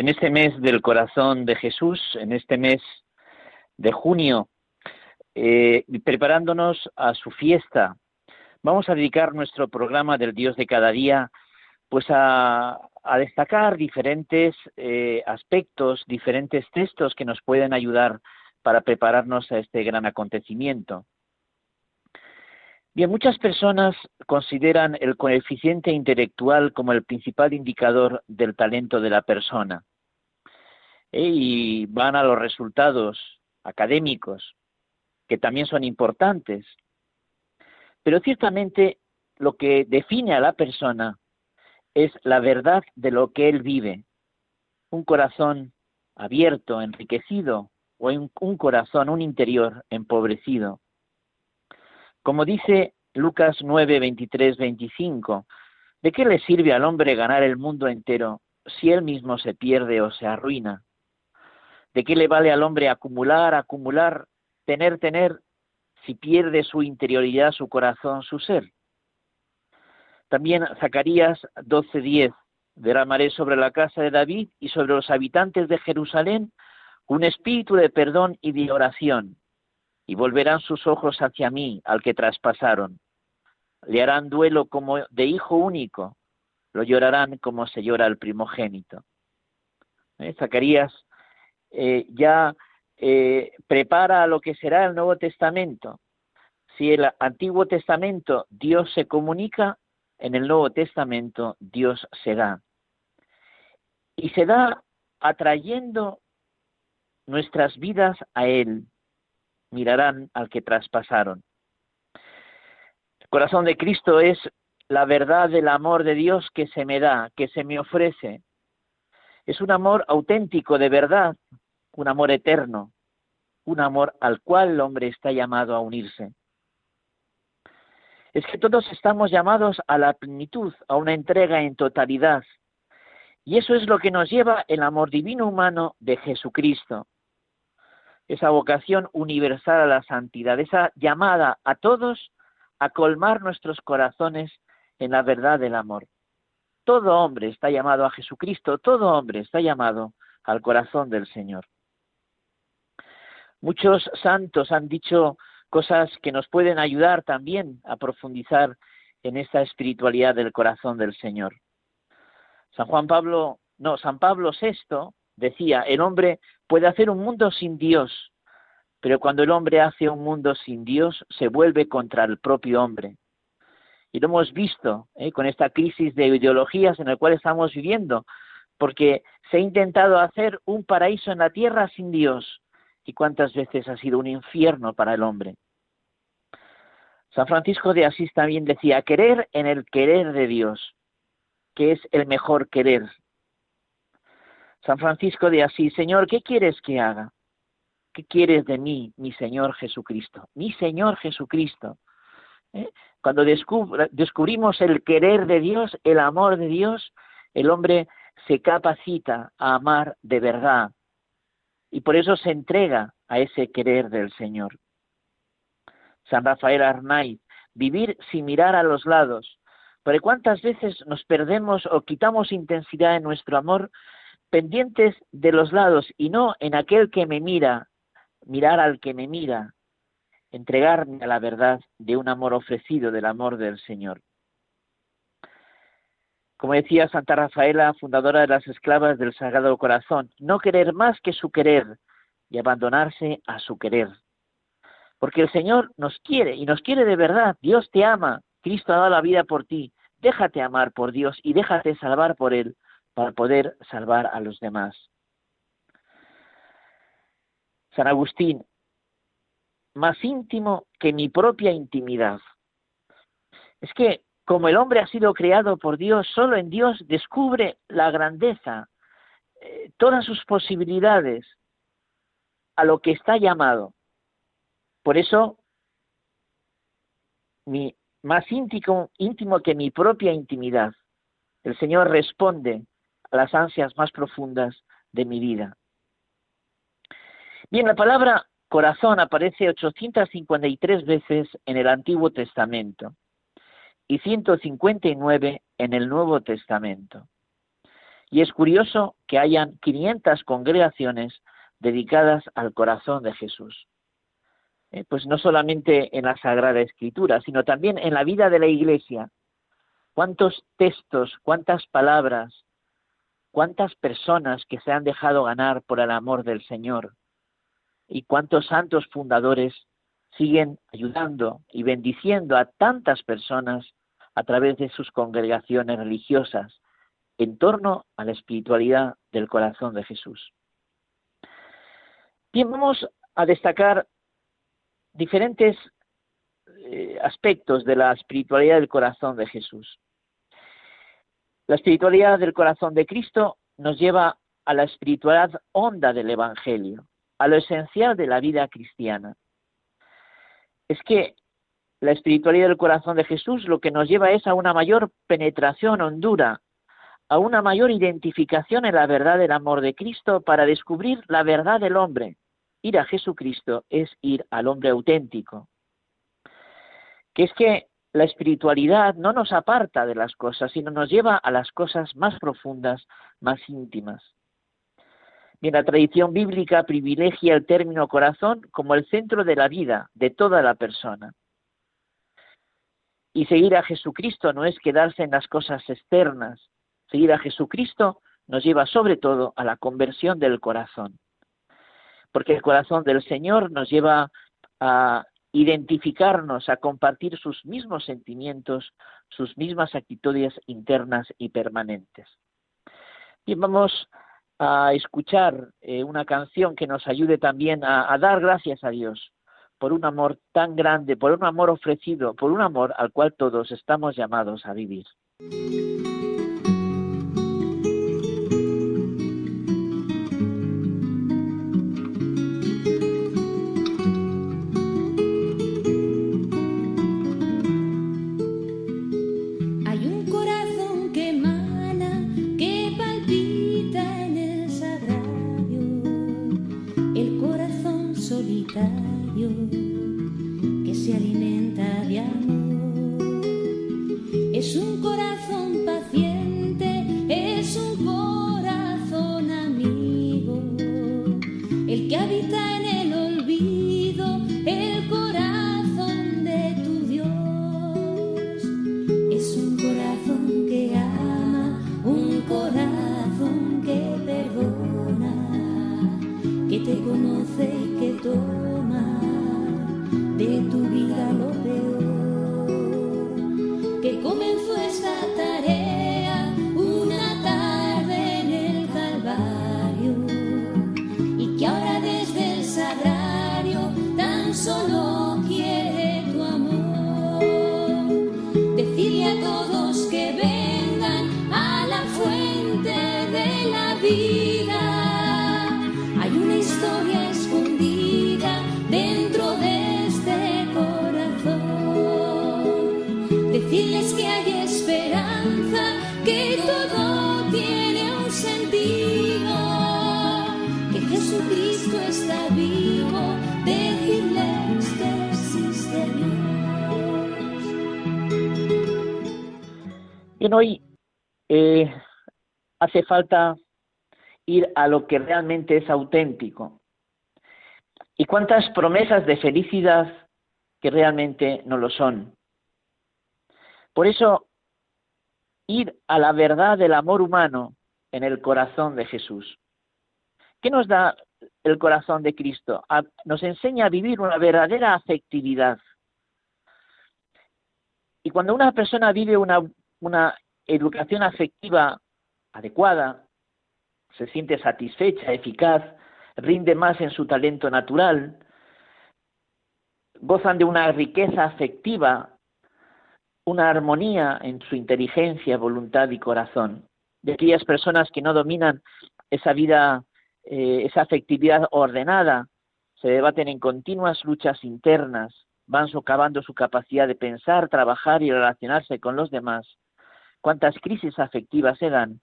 En este mes del corazón de Jesús, en este mes de junio, eh, preparándonos a su fiesta, vamos a dedicar nuestro programa del Dios de cada día pues a, destacar diferentes eh, aspectos, diferentes textos que nos pueden ayudar para prepararnos a este gran acontecimiento. Bien, muchas personas consideran el coeficiente intelectual como el principal indicador del talento de la persona. ¿Eh? y van a los resultados académicos, que también son importantes. Pero ciertamente lo que define a la persona es la verdad de lo que él vive. Un corazón abierto, enriquecido, o un, corazón, un interior empobrecido. Como dice Lucas 9, 23, 25, ¿de qué le sirve al hombre ganar el mundo entero si él mismo se pierde o se arruina? ¿De qué le vale al hombre acumular, acumular, tener, tener, si pierde su interioridad, su corazón, su ser? También Zacarías 12:10, derramaré sobre la casa de David y sobre los habitantes de Jerusalén un espíritu de perdón y de oración, y volverán sus ojos hacia mí, al que traspasaron. Le harán duelo como de hijo único, lo llorarán como se llora al primogénito. ¿Eh? Zacarías eh, ya eh, prepara lo que será el Nuevo Testamento. Si el Antiguo Testamento Dios se comunica, en el Nuevo Testamento Dios se da. Y se da atrayendo nuestras vidas a Él. Mirarán al que traspasaron. El corazón de Cristo es la verdad del amor de Dios que se me da, que se me ofrece. Es un amor auténtico, de verdad, un amor eterno, un amor al cual el hombre está llamado a unirse. Es que todos estamos llamados a la plenitud, a una entrega en totalidad. Y eso es lo que nos lleva el amor divino humano de Jesucristo. Esa vocación universal a la santidad, esa llamada a todos a colmar nuestros corazones en la verdad del amor. Todo hombre está llamado a Jesucristo, todo hombre está llamado al corazón del Señor. Muchos santos han dicho cosas que nos pueden ayudar también a profundizar en esta espiritualidad del corazón del Señor. San Juan Pablo, no, San Pablo VI decía, el hombre puede hacer un mundo sin Dios, pero cuando el hombre hace un mundo sin Dios, se vuelve contra el propio hombre. Y lo hemos visto ¿eh? con esta crisis de ideologías en la cual estamos viviendo, porque se ha intentado hacer un paraíso en la tierra sin Dios, y cuántas veces ha sido un infierno para el hombre. San Francisco de Asís también decía, querer en el querer de Dios, que es el mejor querer. San Francisco de Asís, Señor, ¿qué quieres que haga? ¿Qué quieres de mí, mi Señor Jesucristo? Mi Señor Jesucristo. ¿Eh? Cuando descubrimos el querer de Dios, el amor de Dios, el hombre se capacita a amar de verdad, y por eso se entrega a ese querer del Señor. San Rafael Arnaiz, vivir sin mirar a los lados. Pero cuántas veces nos perdemos o quitamos intensidad en nuestro amor pendientes de los lados y no en aquel que me mira, mirar al que me mira, entregarme a la verdad de un amor ofrecido, del amor del Señor. Como decía Santa Rafaela, fundadora de las esclavas del Sagrado Corazón, no querer más que su querer y abandonarse a su querer. Porque el Señor nos quiere y nos quiere de verdad. Dios te ama. Cristo ha dado la vida por ti. Déjate amar por Dios y déjate salvar por Él para poder salvar a los demás. San Agustín, más íntimo que mi propia intimidad. Es que como el hombre ha sido creado por Dios, solo en Dios descubre la grandeza, eh, todas sus posibilidades, a lo que está llamado. Por eso, mi más íntimo, íntimo que mi propia intimidad, el Señor responde a las ansias más profundas de mi vida. Bien, la palabra corazón aparece 853 veces en el Antiguo Testamento y 159 en el Nuevo Testamento. Y es curioso que hayan 500 congregaciones dedicadas al corazón de Jesús. Eh, pues no solamente en la Sagrada Escritura, sino también en la vida de la Iglesia. ¿Cuántos textos, cuántas palabras, cuántas personas que se han dejado ganar por el amor del Señor? Y cuántos santos fundadores siguen ayudando y bendiciendo a tantas personas a través de sus congregaciones religiosas en torno a la espiritualidad del corazón de Jesús. Bien, vamos a destacar diferentes eh, aspectos de la espiritualidad del corazón de Jesús. La espiritualidad del corazón de Cristo nos lleva a la espiritualidad honda del Evangelio, a lo esencial de la vida cristiana. Es que la espiritualidad del corazón de Jesús lo que nos lleva es a una mayor penetración hondura, a una mayor identificación en la verdad del amor de Cristo para descubrir la verdad del hombre. Ir a Jesucristo es ir al hombre auténtico. Que es que la espiritualidad no nos aparta de las cosas, sino nos lleva a las cosas más profundas, más íntimas. Bien, la tradición bíblica privilegia el término corazón como el centro de la vida de toda la persona. Y seguir a Jesucristo no es quedarse en las cosas externas. Seguir a Jesucristo nos lleva sobre todo a la conversión del corazón. Porque el corazón del Señor nos lleva a identificarnos, a compartir sus mismos sentimientos, sus mismas actitudes internas y permanentes. Bien, vamos a escuchar eh, una canción que nos ayude también a dar gracias a Dios por un amor tan grande, por un amor ofrecido, por un amor al cual todos estamos llamados a vivir. Hoy eh, hace falta ir a lo que realmente es auténtico. Y cuántas promesas de felicidad que realmente no lo son. Por eso, ir a la verdad del amor humano en el corazón de Jesús. ¿Qué nos da el corazón de Cristo? nos enseña a vivir una verdadera afectividad. Y cuando una persona vive una una educación afectiva adecuada, se siente satisfecha, eficaz, rinde más en su talento natural, gozan de una riqueza afectiva, una armonía en su inteligencia, voluntad y corazón. De aquellas personas que no dominan esa vida, eh, esa afectividad ordenada, se debaten en continuas luchas internas, van socavando su capacidad de pensar, trabajar y relacionarse con los demás. Cuántas crisis afectivas se dan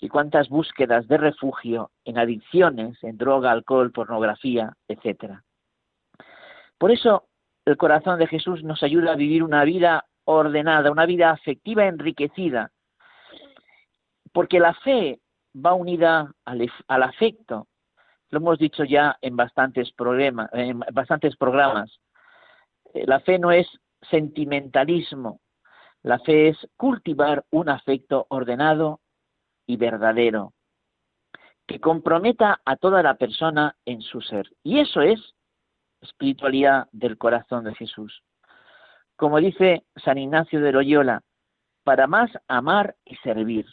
y cuántas búsquedas de refugio en adicciones, en droga, alcohol, pornografía, etcétera. Por eso el corazón de Jesús nos ayuda a vivir una vida ordenada, una vida afectiva enriquecida, porque la fe va unida al, al afecto. Lo hemos dicho ya en bastantes, en bastantes programas. Eh, la fe no es sentimentalismo, la fe es cultivar un afecto ordenado y verdadero, que comprometa a toda la persona en su ser. Y eso es espiritualidad del corazón de Jesús. Como dice San Ignacio de Loyola, para más amar y servir.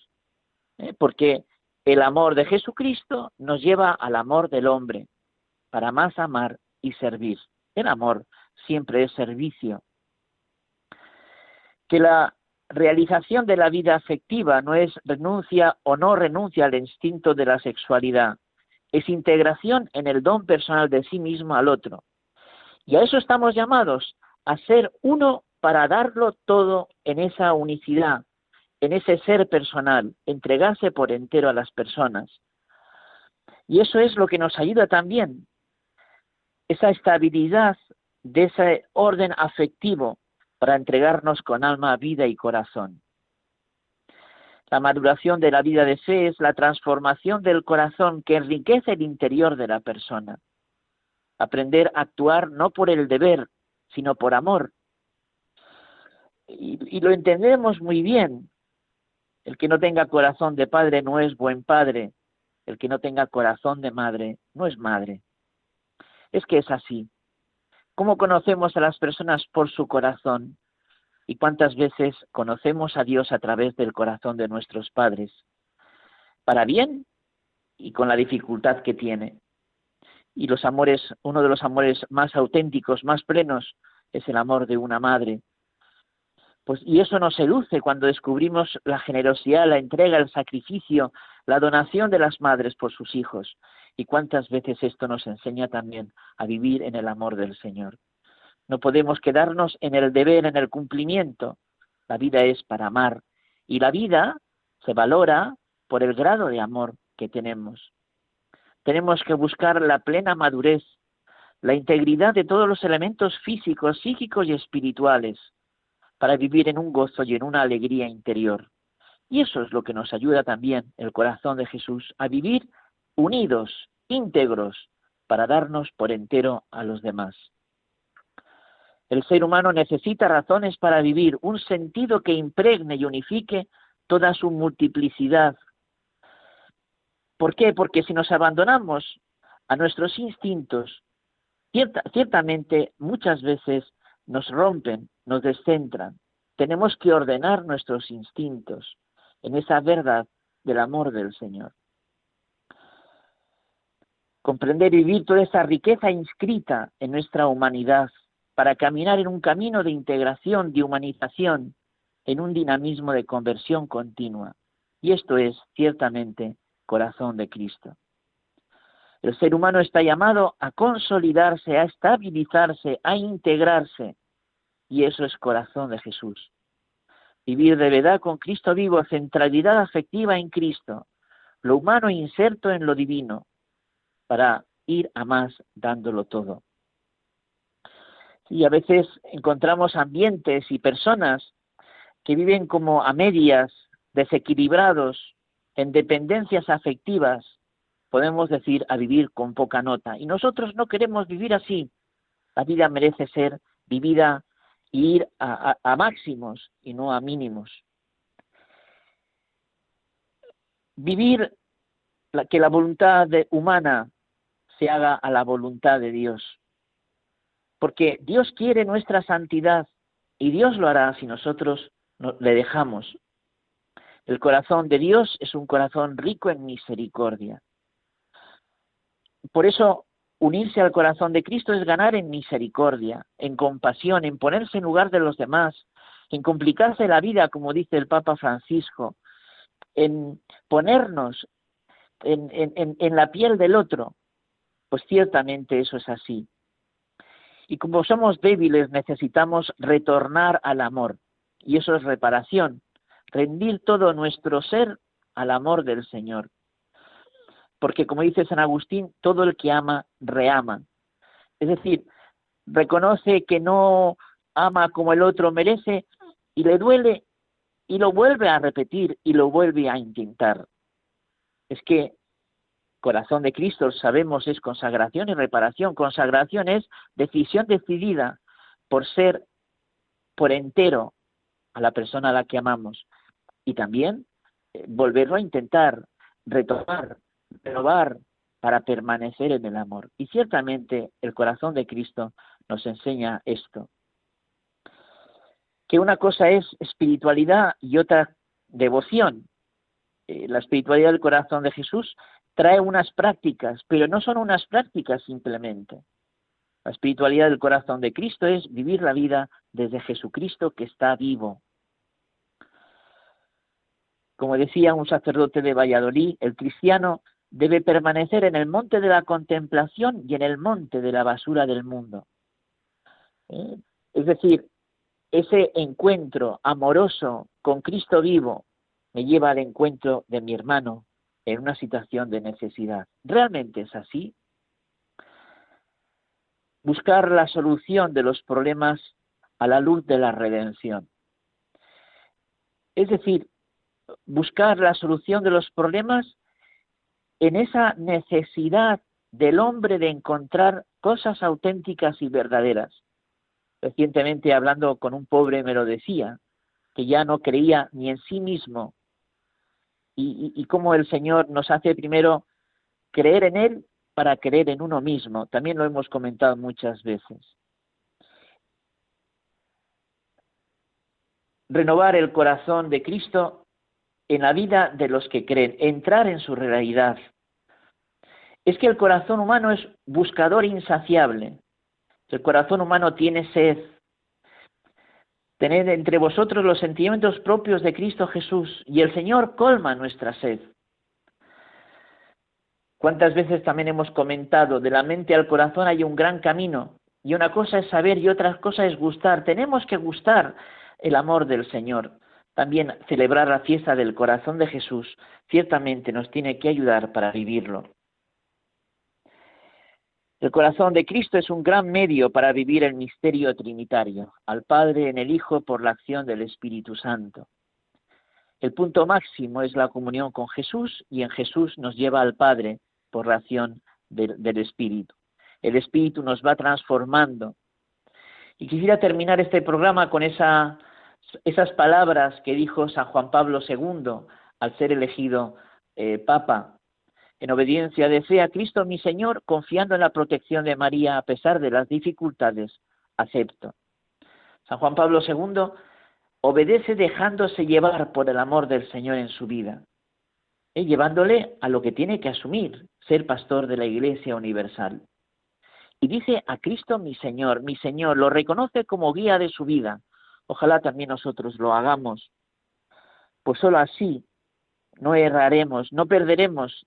¿eh? Porque el amor de Jesucristo nos lleva al amor del hombre, para más amar y servir. El amor siempre es servicio. Que la realización de la vida afectiva no es renuncia o no renuncia al instinto de la sexualidad, es integración en el don personal de sí mismo al otro. Y a eso estamos llamados, a ser uno para darlo todo en esa unicidad, en ese ser personal, entregarse por entero a las personas. Y eso es lo que nos ayuda también, esa estabilidad de ese orden afectivo para entregarnos con alma, vida y corazón. La maduración de la vida de fe es la transformación del corazón que enriquece el interior de la persona. Aprender a actuar no por el deber, sino por amor. Y, y lo entendemos muy bien. El que no tenga corazón de padre no es buen padre. El que no tenga corazón de madre no es madre. Es que es así. ¿Cómo conocemos a las personas por su corazón? ¿Y cuántas veces conocemos a Dios a través del corazón de nuestros padres? Para bien y con la dificultad que tiene. Y los amores, uno de los amores más auténticos, más plenos, es el amor de una madre. Pues, y eso nos seduce cuando descubrimos la generosidad, la entrega, el sacrificio, la donación de las madres por sus hijos. Y cuántas veces esto nos enseña también a vivir en el amor del Señor. No podemos quedarnos en el deber, en el cumplimiento. La vida es para amar. Y la vida se valora por el grado de amor que tenemos. Tenemos que buscar la plena madurez, la integridad de todos los elementos físicos, psíquicos y espirituales para vivir en un gozo y en una alegría interior. Y eso es lo que nos ayuda también el corazón de Jesús a vivir unidos, íntegros, para darnos por entero a los demás. El ser humano necesita razones para vivir, un sentido que impregne y unifique toda su multiplicidad. ¿Por qué? Porque si nos abandonamos a nuestros instintos, ciertamente muchas veces nos rompen, nos descentran. Tenemos que ordenar nuestros instintos en esa verdad del amor del Señor comprender y vivir toda esa riqueza inscrita en nuestra humanidad para caminar en un camino de integración, de humanización, en un dinamismo de conversión continua. Y esto es ciertamente corazón de Cristo. El ser humano está llamado a consolidarse, a estabilizarse, a integrarse. Y eso es corazón de Jesús. Vivir de verdad con Cristo vivo, centralidad afectiva en Cristo, lo humano inserto en lo divino, para ir a más dándolo todo. Y a veces encontramos ambientes y personas que viven como a medias, desequilibrados, en dependencias afectivas, podemos decir, a vivir con poca nota. Y nosotros no queremos vivir así. La vida merece ser vivida y ir a, máximos y no a mínimos. Vivir que la voluntad humana se haga a la voluntad de Dios. Porque Dios quiere nuestra santidad y Dios lo hará si nosotros le dejamos. El corazón de Dios es un corazón rico en misericordia. Por eso, unirse al corazón de Cristo es ganar en misericordia, en compasión, en ponerse en lugar de los demás, en complicarse la vida, como dice el Papa Francisco, en ponernos en, la piel del otro, pues ciertamente eso es así. Y como somos débiles, necesitamos retornar al amor. Y eso es reparación, rendir todo nuestro ser al amor del Señor. Porque como dice San Agustín, todo el que ama, reama. Es decir, reconoce que no ama como el otro merece y le duele y lo vuelve a repetir y lo vuelve a intentar. Es que corazón de Cristo, sabemos, es consagración y reparación. Consagración es decisión decidida por ser por entero a la persona a la que amamos. Y también eh, volverlo a intentar, retomar, renovar para permanecer en el amor. Y ciertamente el corazón de Cristo nos enseña esto. Que una cosa es espiritualidad y otra devoción. Eh, la espiritualidad del corazón de Jesús trae unas prácticas, pero no son unas prácticas simplemente. La espiritualidad del corazón de Cristo es vivir la vida desde Jesucristo que está vivo. Como decía un sacerdote de Valladolid, el cristiano debe permanecer en el monte de la contemplación y en el monte de la basura del mundo. ¿Eh? Es decir, ese encuentro amoroso con Cristo vivo me lleva al encuentro de mi hermano en una situación de necesidad. ¿Realmente es así? Buscar la solución de los problemas a la luz de la redención. Es decir, buscar la solución de los problemas en esa necesidad del hombre de encontrar cosas auténticas y verdaderas. Recientemente hablando con un pobre me lo decía, que ya no creía ni en sí mismo y, cómo el Señor nos hace primero creer en Él para creer en uno mismo. También lo hemos comentado muchas veces. Renovar el corazón de Cristo en la vida de los que creen, entrar en su realidad. Es que el corazón humano es buscador insaciable. El corazón humano tiene sed, Tened entre vosotros los sentimientos propios de Cristo Jesús y el Señor colma nuestra sed. ¿Cuántas veces también hemos comentado, de la mente al corazón hay un gran camino? Y una cosa es saber y otra cosa es gustar. Tenemos que gustar el amor del Señor. También celebrar la fiesta del corazón de Jesús ciertamente nos tiene que ayudar para vivirlo. El corazón de Cristo es un gran medio para vivir el misterio trinitario, al Padre en el Hijo por la acción del Espíritu Santo. El punto máximo es la comunión con Jesús y en Jesús nos lleva al Padre por la acción del, Espíritu. El Espíritu nos va transformando. Y quisiera terminar este programa con esa, esas palabras que dijo San Juan Pablo II al ser elegido eh, Papa en obediencia de fe a Cristo mi Señor, confiando en la protección de María a pesar de las dificultades, acepto. San Juan Pablo II obedece dejándose llevar por el amor del Señor en su vida, y llevándole a lo que tiene que asumir, ser pastor de la Iglesia Universal. Y dice a Cristo mi Señor, mi Señor, lo reconoce como guía de su vida. Ojalá también nosotros lo hagamos. Pues solo así no erraremos, no perderemos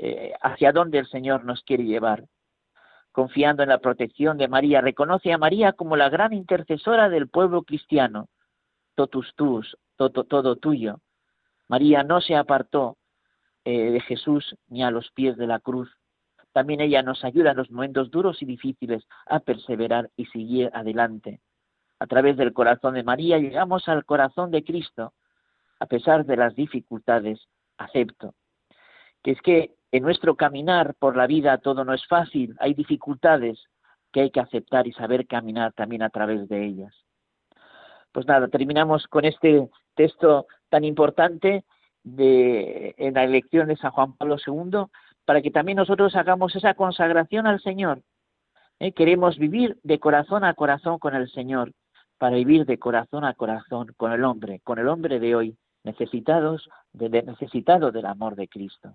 eh, hacia dónde el Señor nos quiere llevar. Confiando en la protección de María, reconoce a María como la gran intercesora del pueblo cristiano. Totus tus, todo, todo tuyo. María no se apartó eh, de Jesús ni a los pies de la cruz. También ella nos ayuda en los momentos duros y difíciles a perseverar y seguir adelante. A través del corazón de María llegamos al corazón de Cristo. A pesar de las dificultades, acepto. Que es que en nuestro caminar por la vida todo no es fácil, hay dificultades que hay que aceptar y saber caminar también a través de ellas. Pues nada, terminamos con este texto tan importante de, en la elección de San Juan Pablo II para que también nosotros hagamos esa consagración al Señor. ¿eh? Queremos vivir de corazón a corazón con el Señor, para vivir de corazón a corazón con el hombre, con el hombre de hoy, necesitados de, necesitado del amor de Cristo.